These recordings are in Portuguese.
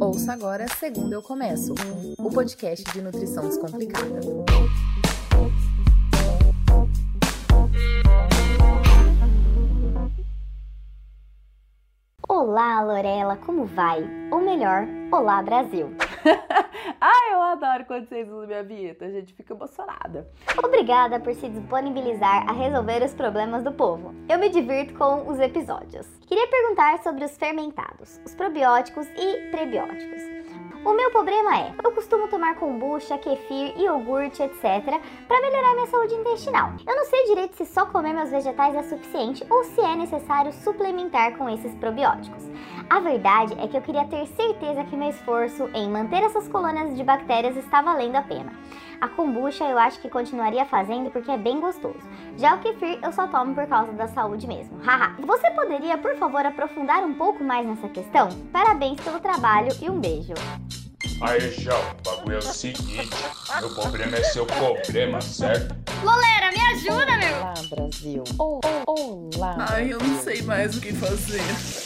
Ouça agora Segundo Eu Começo, o podcast de nutrição descomplicada. Olá, Lorela, como vai? Ou melhor, olá, Brasil. ah, eu adoro quando vocês usam minha vinheta, a gente fica emocionada. Obrigada por se disponibilizar a resolver os problemas do povo. Eu me divirto com os episódios. Queria perguntar sobre os fermentados, os probióticos e prebióticos. O meu problema é, eu costumo tomar kombucha, kefir, iogurte, etc, para melhorar minha saúde intestinal. Eu não sei direito se só comer meus vegetais é suficiente ou se é necessário suplementar com esses probióticos. A verdade é que eu queria ter certeza que meu esforço em manter essas colônias de bactérias está valendo a pena. A kombucha eu acho que continuaria fazendo porque é bem gostoso. Já o kefir eu só tomo por causa da saúde mesmo. Haha. Você poderia, por favor, aprofundar um pouco mais nessa questão? Parabéns pelo trabalho e um beijo. Aí, João, o bagulho é o seguinte: meu problema é seu problema, certo? Lolera, me ajuda, meu! Olá, Brasil. Olá. Ai, eu não sei mais o que fazer.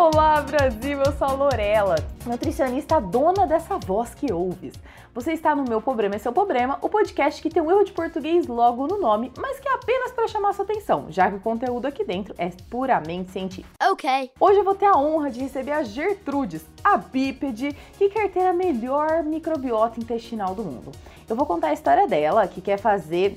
Olá Brasil, eu sou a Lorela, nutricionista dona dessa voz que ouves. Você está no meu Problema é Seu Problema, o podcast que tem um erro de português logo no nome, mas que é apenas para chamar sua atenção, já que o conteúdo aqui dentro é puramente científico. Ok. Hoje eu vou ter a honra de receber a Gertrudes, a bípede, que quer ter a melhor microbiota intestinal do mundo. Eu vou contar a história dela, que quer fazer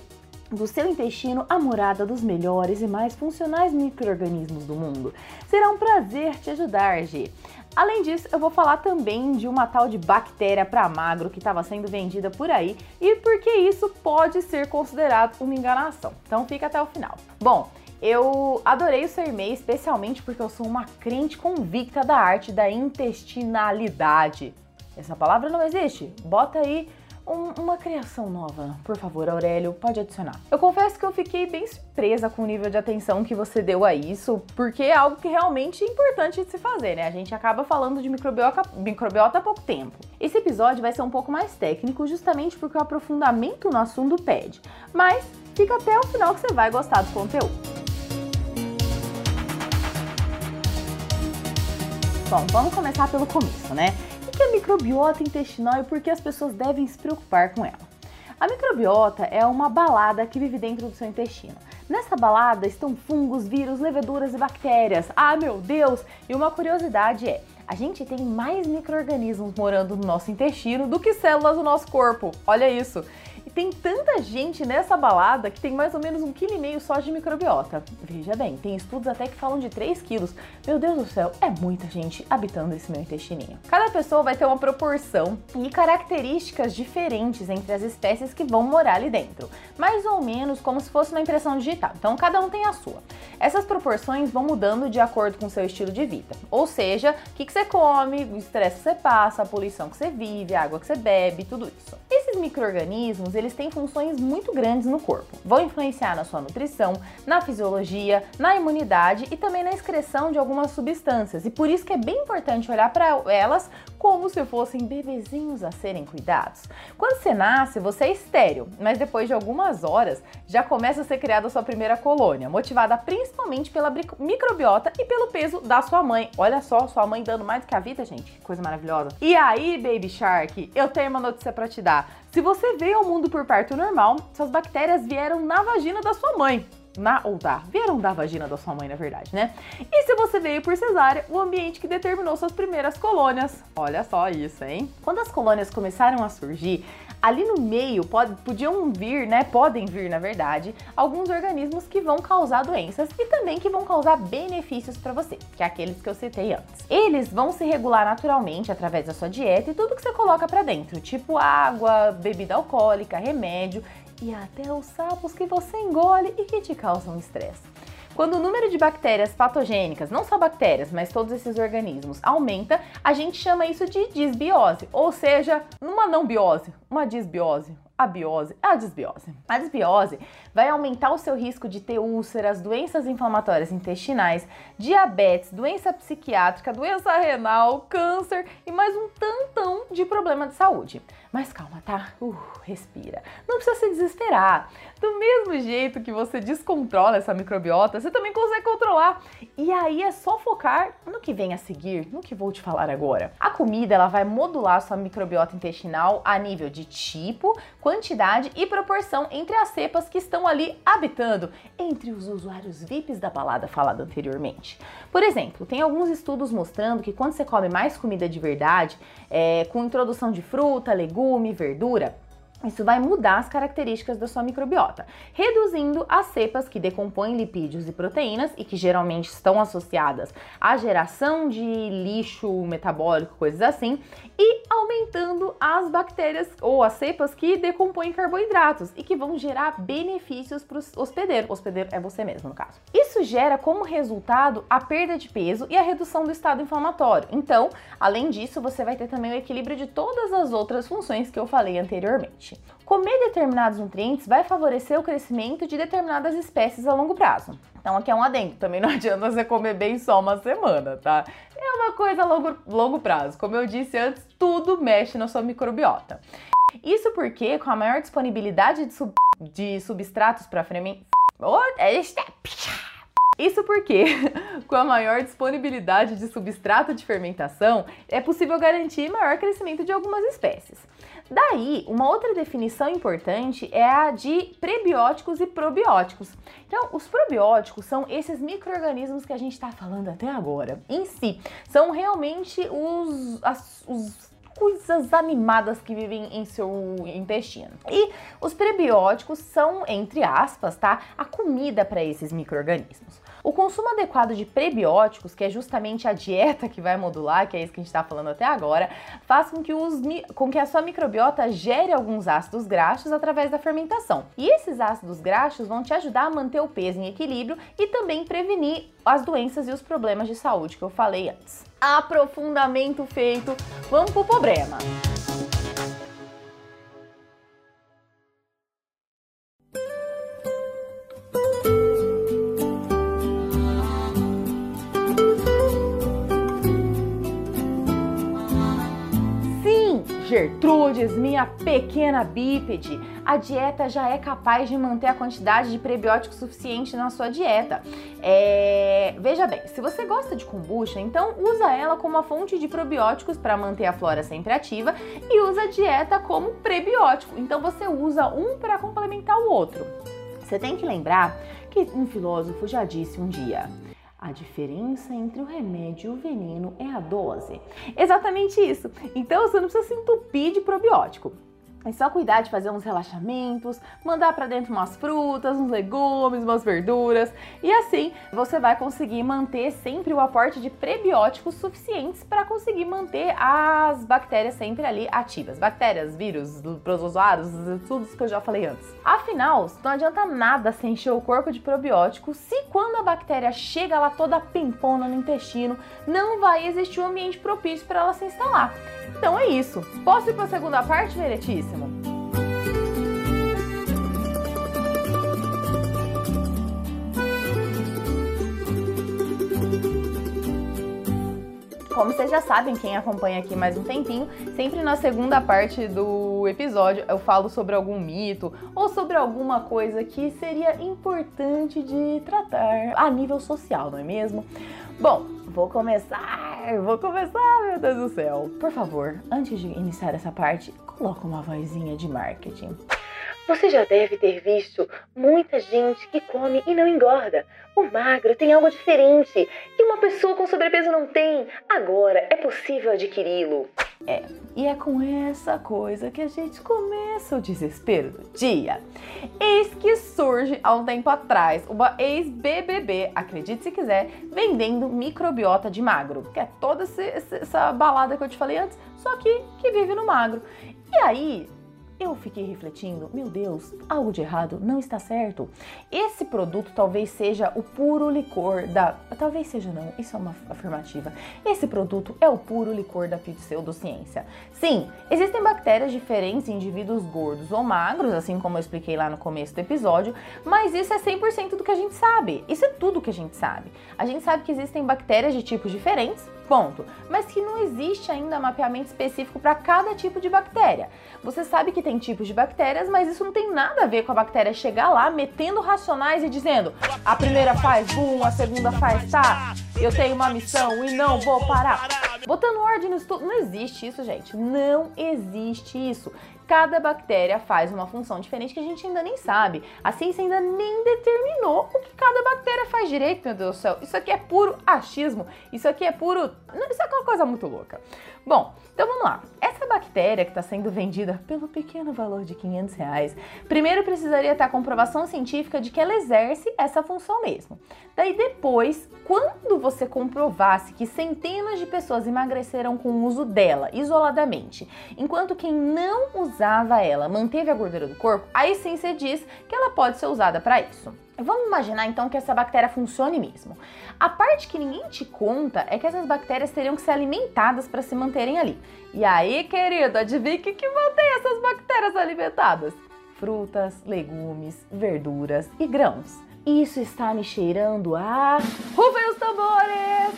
do seu intestino a morada dos melhores e mais funcionais micro-organismos do mundo. Será um prazer te ajudar, G. Além disso, eu vou falar também de uma tal de bactéria para magro que estava sendo vendida por aí e porque isso pode ser considerado uma enganação. Então fica até o final. Bom, eu adorei o seu e-mail, especialmente porque eu sou uma crente convicta da arte da intestinalidade. Essa palavra não existe? Bota aí um, uma criação nova, por favor, Aurélio, pode adicionar. Eu confesso que eu fiquei bem surpresa com o nível de atenção que você deu a isso, porque é algo que realmente é importante de se fazer, né? A gente acaba falando de microbiota, microbiota há pouco tempo. Esse episódio vai ser um pouco mais técnico, justamente porque o aprofundamento no assunto pede. Mas fica até o final que você vai gostar do conteúdo. Bom, vamos começar pelo começo, né? Que é microbiota intestinal e por que as pessoas devem se preocupar com ela? A microbiota é uma balada que vive dentro do seu intestino. Nessa balada estão fungos, vírus, leveduras e bactérias. Ah, meu Deus! E uma curiosidade é: a gente tem mais micro-organismos morando no nosso intestino do que células do nosso corpo. Olha isso! E tem tanta gente nessa balada que tem mais ou menos um quilo e meio só de microbiota. Veja bem, tem estudos até que falam de 3 quilos. Meu Deus do céu, é muita gente habitando esse meu intestininho. Cada pessoa vai ter uma proporção e características diferentes entre as espécies que vão morar ali dentro. Mais ou menos como se fosse uma impressão digital. Então cada um tem a sua. Essas proporções vão mudando de acordo com o seu estilo de vida. Ou seja, o que, que você come, o estresse que você passa, a poluição que você vive, a água que você bebe, tudo isso. Esses micro-organismos eles têm funções muito grandes no corpo. Vão influenciar na sua nutrição, na fisiologia, na imunidade e também na excreção de algumas substâncias. E por isso que é bem importante olhar para elas como se fossem bebezinhos a serem cuidados. Quando você nasce, você é estéreo, mas depois de algumas horas já começa a ser criada a sua primeira colônia, motivada principalmente pela microbiota e pelo peso da sua mãe. Olha só, sua mãe dando mais do que a vida, gente, coisa maravilhosa. E aí, Baby Shark, eu tenho uma notícia para te dar. Se você veio ao mundo por parto normal, suas bactérias vieram na vagina da sua mãe. Na, ou da, vieram da vagina da sua mãe, na verdade, né? E se você veio por cesárea, o ambiente que determinou suas primeiras colônias. Olha só isso, hein? Quando as colônias começaram a surgir, ali no meio pode, podiam vir, né? Podem vir, na verdade, alguns organismos que vão causar doenças e também que vão causar benefícios para você, que é aqueles que eu citei antes. Eles vão se regular naturalmente através da sua dieta e tudo que você coloca para dentro, tipo água, bebida alcoólica, remédio e até os sapos que você engole e que te causam estresse. Quando o número de bactérias patogênicas, não só bactérias, mas todos esses organismos, aumenta, a gente chama isso de disbiose, ou seja, uma não biose, uma disbiose. A biose, a desbiose. A desbiose vai aumentar o seu risco de ter úlceras, doenças inflamatórias intestinais, diabetes, doença psiquiátrica, doença renal, câncer e mais um tantão de problema de saúde. Mas calma, tá? Uh, respira. Não precisa se desesperar. Do mesmo jeito que você descontrola essa microbiota, você também consegue controlar. E aí é só focar no que vem a seguir, no que vou te falar agora. A comida ela vai modular sua microbiota intestinal a nível de tipo, quantidade e proporção entre as cepas que estão ali habitando entre os usuários VIPs da balada falada anteriormente. Por exemplo, tem alguns estudos mostrando que quando você come mais comida de verdade, é, com introdução de fruta, legume, verdura, isso vai mudar as características da sua microbiota, reduzindo as cepas que decompõem lipídios e proteínas e que geralmente estão associadas à geração de lixo metabólico, coisas assim, e aumentando as bactérias ou as cepas que decompõem carboidratos e que vão gerar benefícios para o hospedeiro. O hospedeiro é você mesmo, no caso. Isso gera como resultado a perda de peso e a redução do estado inflamatório. Então, além disso, você vai ter também o equilíbrio de todas as outras funções que eu falei anteriormente. Comer determinados nutrientes vai favorecer o crescimento de determinadas espécies a longo prazo. Então aqui é um adendo, também não adianta você comer bem só uma semana, tá? É uma coisa a longo, longo prazo. Como eu disse antes, tudo mexe na sua microbiota. Isso porque com a maior disponibilidade de, sub, de substratos para fermentação... Oh, é isso porque, com a maior disponibilidade de substrato de fermentação, é possível garantir maior crescimento de algumas espécies. Daí, uma outra definição importante é a de prebióticos e probióticos. Então, os probióticos são esses micro-organismos que a gente está falando até agora. Em si, são realmente os, as, os coisas animadas que vivem em seu intestino. E os prebióticos são, entre aspas, tá, a comida para esses micro-organismos. O consumo adequado de prebióticos, que é justamente a dieta que vai modular, que é isso que a gente está falando até agora, faz com que, os, com que a sua microbiota gere alguns ácidos graxos através da fermentação. E esses ácidos graxos vão te ajudar a manter o peso em equilíbrio e também prevenir as doenças e os problemas de saúde que eu falei antes. Aprofundamento feito, vamos pro problema. Gertrudes, minha pequena bípede, a dieta já é capaz de manter a quantidade de prebióticos suficiente na sua dieta. É... Veja bem, se você gosta de kombucha, então usa ela como uma fonte de probióticos para manter a flora sempre ativa e usa a dieta como prebiótico. Então você usa um para complementar o outro. Você tem que lembrar que um filósofo já disse um dia: a diferença entre o remédio e o veneno é a dose. Exatamente isso. Então você não precisa se entupir de probiótico. É só cuidar de fazer uns relaxamentos, mandar para dentro umas frutas, uns legumes, umas verduras e assim você vai conseguir manter sempre o aporte de prebióticos suficientes para conseguir manter as bactérias sempre ali ativas. Bactérias, vírus, protozoários, tudo isso que eu já falei antes. Afinal, não adianta nada se encher o corpo de probióticos se quando a bactéria chega lá toda pimpona no intestino, não vai existir um ambiente propício para ela se instalar. Então é isso. Posso ir para a segunda parte, Como vocês já sabem, quem acompanha aqui mais um tempinho, sempre na segunda parte do episódio eu falo sobre algum mito ou sobre alguma coisa que seria importante de tratar a nível social, não é mesmo? Bom, vou começar, vou começar, meu Deus do céu. Por favor, antes de iniciar essa parte, coloca uma vozinha de marketing. Você já deve ter visto muita gente que come e não engorda. O magro tem algo diferente que uma pessoa com sobrepeso não tem. Agora é possível adquiri-lo. É, e é com essa coisa que a gente começa o desespero do dia. Eis que surge há um tempo atrás uma ex-BBB, acredite se quiser, vendendo microbiota de magro, que é toda essa balada que eu te falei antes, só que que vive no magro. E aí, eu fiquei refletindo, meu Deus, algo de errado não está certo. Esse produto talvez seja o puro licor da. Talvez seja não, isso é uma afirmativa. Esse produto é o puro licor da pseudociência. Sim, existem bactérias diferentes em indivíduos gordos ou magros, assim como eu expliquei lá no começo do episódio, mas isso é 100% do que a gente sabe. Isso é tudo que a gente sabe. A gente sabe que existem bactérias de tipos diferentes, ponto. Mas que não existe ainda mapeamento específico para cada tipo de bactéria. Você sabe que tem tipos de bactérias, mas isso não tem nada a ver com a bactéria chegar lá metendo racionais e dizendo: a primeira faz boom, a segunda faz tá, eu tenho uma missão e não vou parar. Botando ordem no estudo. Não existe isso, gente. Não existe isso cada bactéria faz uma função diferente que a gente ainda nem sabe. A ciência ainda nem determinou o que cada bactéria faz direito, meu Deus do céu. Isso aqui é puro achismo. Isso aqui é puro. Isso é uma coisa muito louca. Bom, então vamos lá. Essa bactéria que está sendo vendida pelo pequeno valor de 500 reais, primeiro precisaria ter a comprovação científica de que ela exerce essa função mesmo. Daí depois, quando você comprovasse que centenas de pessoas emagreceram com o uso dela isoladamente, enquanto quem não usava ela manteve a gordura do corpo, aí sim diz que ela pode ser usada para isso. Vamos imaginar então que essa bactéria funcione mesmo. A parte que ninguém te conta é que essas bactérias teriam que ser alimentadas para se manterem ali. E aí, querido, adivinha o que, que mantém essas bactérias alimentadas? Frutas, legumes, verduras e grãos. Isso está me cheirando a. Rufem os tambores!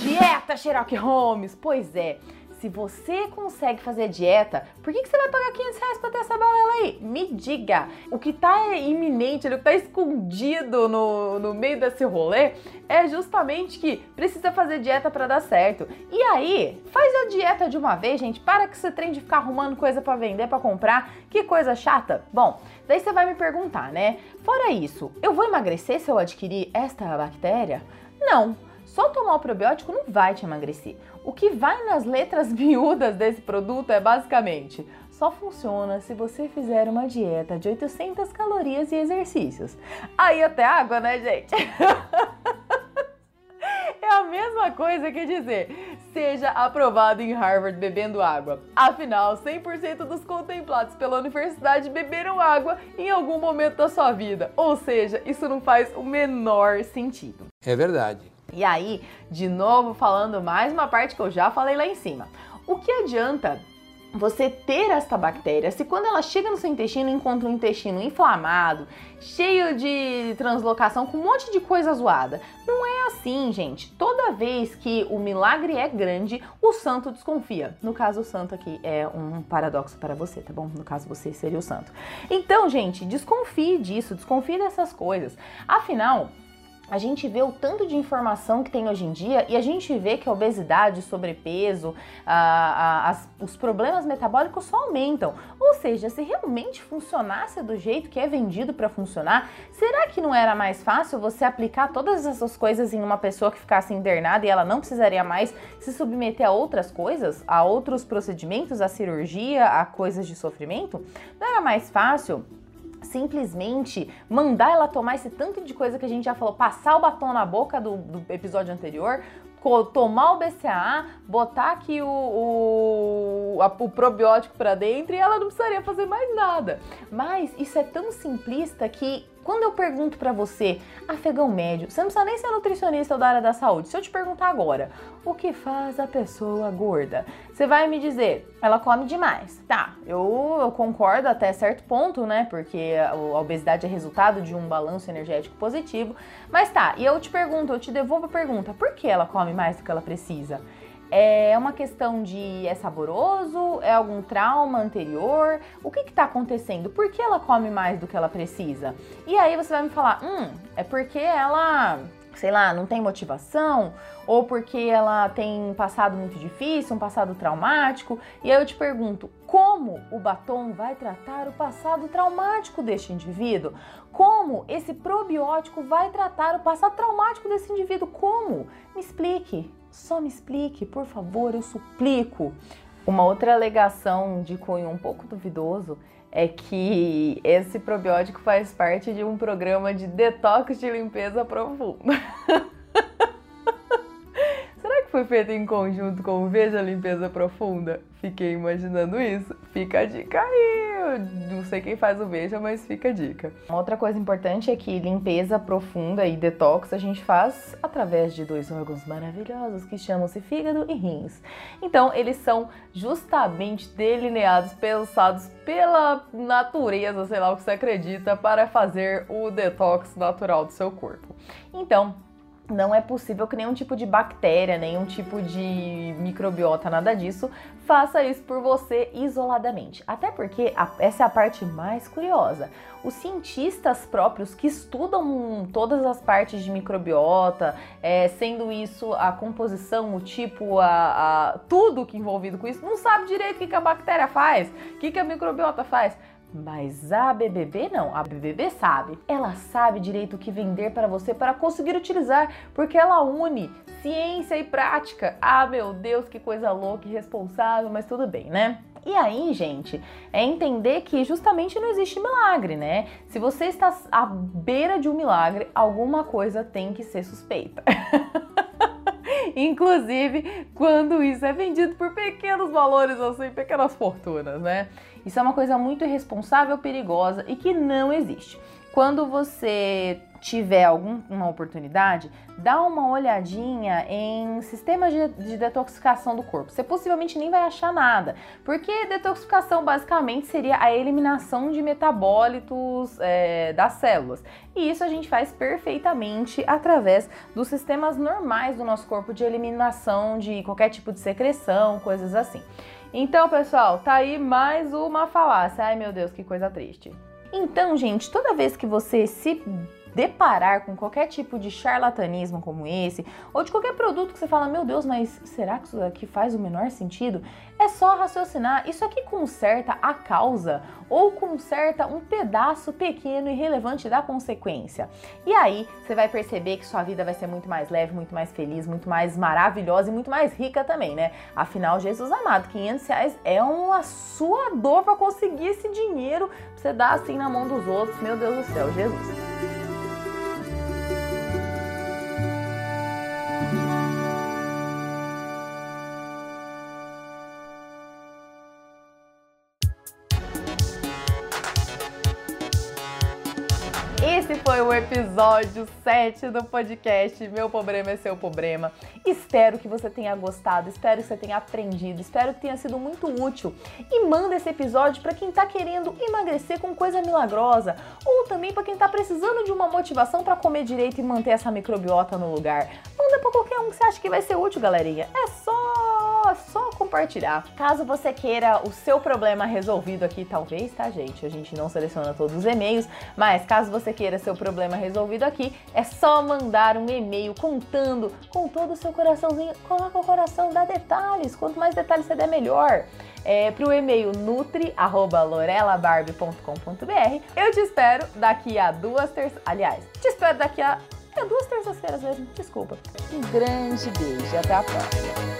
Dieta Sherlock Holmes! Pois é, se você consegue fazer dieta, por que, que você vai pagar 500 reais pra ter essa balela aí? Me diga! O que tá iminente, o que tá escondido no, no meio desse rolê é justamente que precisa fazer dieta para dar certo. E aí, faz a dieta de uma vez, gente. Para que você trem de ficar arrumando coisa para vender, para comprar. Que coisa chata. Bom, daí você vai me perguntar, né? Fora isso, eu vou emagrecer se eu adquirir esta bactéria? Não. Só tomar o probiótico não vai te emagrecer. O que vai nas letras miúdas desse produto é basicamente só funciona se você fizer uma dieta de 800 calorias e exercícios. Aí até água, né, gente? é a mesma coisa que dizer seja aprovado em Harvard bebendo água. Afinal, 100% dos contemplados pela universidade beberam água em algum momento da sua vida. Ou seja, isso não faz o menor sentido. É verdade. E aí, de novo falando mais uma parte que eu já falei lá em cima. O que adianta você ter esta bactéria, se quando ela chega no seu intestino encontra um intestino inflamado, cheio de translocação, com um monte de coisa zoada. Não é assim, gente. Toda vez que o milagre é grande, o santo desconfia. No caso, o santo aqui é um paradoxo para você, tá bom? No caso, você seria o santo. Então, gente, desconfie disso, desconfie dessas coisas. Afinal, a gente vê o tanto de informação que tem hoje em dia e a gente vê que a obesidade, sobrepeso, a, a, as, os problemas metabólicos só aumentam. Ou seja, se realmente funcionasse do jeito que é vendido para funcionar, será que não era mais fácil você aplicar todas essas coisas em uma pessoa que ficasse internada e ela não precisaria mais se submeter a outras coisas, a outros procedimentos, a cirurgia, a coisas de sofrimento? Não era mais fácil simplesmente mandar ela tomar esse tanto de coisa que a gente já falou, passar o batom na boca do, do episódio anterior, tomar o BCAA, botar aqui o, o, a, o probiótico para dentro e ela não precisaria fazer mais nada. Mas isso é tão simplista que quando eu pergunto para você, afegão médio, você não precisa nem ser nutricionista ou da área da saúde. Se eu te perguntar agora, o que faz a pessoa gorda? Você vai me dizer, ela come demais. Tá, eu, eu concordo até certo ponto, né? Porque a, a obesidade é resultado de um balanço energético positivo. Mas tá, e eu te pergunto, eu te devolvo a pergunta, por que ela come mais do que ela precisa? É uma questão de é saboroso? É algum trauma anterior? O que está acontecendo? Por que ela come mais do que ela precisa? E aí você vai me falar, hum, é porque ela, sei lá, não tem motivação? Ou porque ela tem um passado muito difícil, um passado traumático? E aí eu te pergunto, como o batom vai tratar o passado traumático deste indivíduo? Como esse probiótico vai tratar o passado traumático desse indivíduo? Como? Me explique. Só me explique, por favor, eu suplico. Uma outra alegação de cunho um pouco duvidoso é que esse probiótico faz parte de um programa de detox de limpeza profunda. foi feito em conjunto com Veja Limpeza Profunda? Fiquei imaginando isso. Fica a dica aí. Eu não sei quem faz o Veja, mas fica a dica. Uma outra coisa importante é que limpeza profunda e detox a gente faz através de dois órgãos maravilhosos que chamam-se fígado e rins. Então, eles são justamente delineados, pensados pela natureza, sei lá o que você acredita, para fazer o detox natural do seu corpo. Então, não é possível que nenhum tipo de bactéria, nenhum tipo de microbiota, nada disso, faça isso por você isoladamente. Até porque a, essa é a parte mais curiosa. Os cientistas próprios que estudam todas as partes de microbiota, é, sendo isso a composição, o tipo, a, a, tudo que envolvido com isso, não sabe direito o que, que a bactéria faz, o que, que a microbiota faz. Mas a BBB não, a BBB sabe. Ela sabe direito o que vender para você para conseguir utilizar, porque ela une ciência e prática. Ah, meu Deus, que coisa louca e irresponsável, mas tudo bem, né? E aí, gente, é entender que justamente não existe milagre, né? Se você está à beira de um milagre, alguma coisa tem que ser suspeita. Inclusive, quando isso é vendido por pequenos valores, assim, pequenas fortunas, né? Isso é uma coisa muito irresponsável, perigosa e que não existe. Quando você tiver alguma oportunidade, dá uma olhadinha em sistemas de, de, detoxificação do corpo. Você possivelmente nem vai achar nada, porque detoxificação basicamente seria a eliminação de metabólitos é, das células. E isso a gente faz perfeitamente através dos sistemas normais do nosso corpo de eliminação de qualquer tipo de secreção, coisas assim. Então, pessoal, tá aí mais uma falácia. Ai, meu Deus, que coisa triste. Então, gente, toda vez que você se deparar com qualquer tipo de charlatanismo como esse, ou de qualquer produto que você fala, meu Deus, mas será que isso aqui faz o menor sentido? É só raciocinar, isso aqui conserta a causa ou conserta um pedaço pequeno e relevante da consequência. E aí você vai perceber que sua vida vai ser muito mais leve, muito mais feliz, muito mais maravilhosa e muito mais rica também, né? Afinal, Jesus amado, 500 reais é uma sua dor para conseguir esse dinheiro pra você dar assim na mão dos outros. Meu Deus do céu, Jesus. Esse foi o episódio 7 do podcast Meu Problema é Seu Problema. Espero que você tenha gostado, espero que você tenha aprendido, espero que tenha sido muito útil. E manda esse episódio para quem tá querendo emagrecer com coisa milagrosa, ou também para quem tá precisando de uma motivação para comer direito e manter essa microbiota no lugar. Manda para qualquer um que você acha que vai ser útil, galerinha. É só, só compartilhar. Caso você queira o seu problema resolvido aqui, talvez, tá, gente? A gente não seleciona todos os e-mails, mas caso você queira seu problema resolvido aqui, é só mandar um e-mail contando com todo o seu coraçãozinho. Coloca o coração, dá detalhes. Quanto mais detalhes você der, melhor. É, para o e-mail nutri@lorelabarbie.com.br. Eu te espero daqui a duas terças. Aliás, te espero daqui a é duas terças-feiras mesmo, desculpa. Um grande beijo, até a próxima.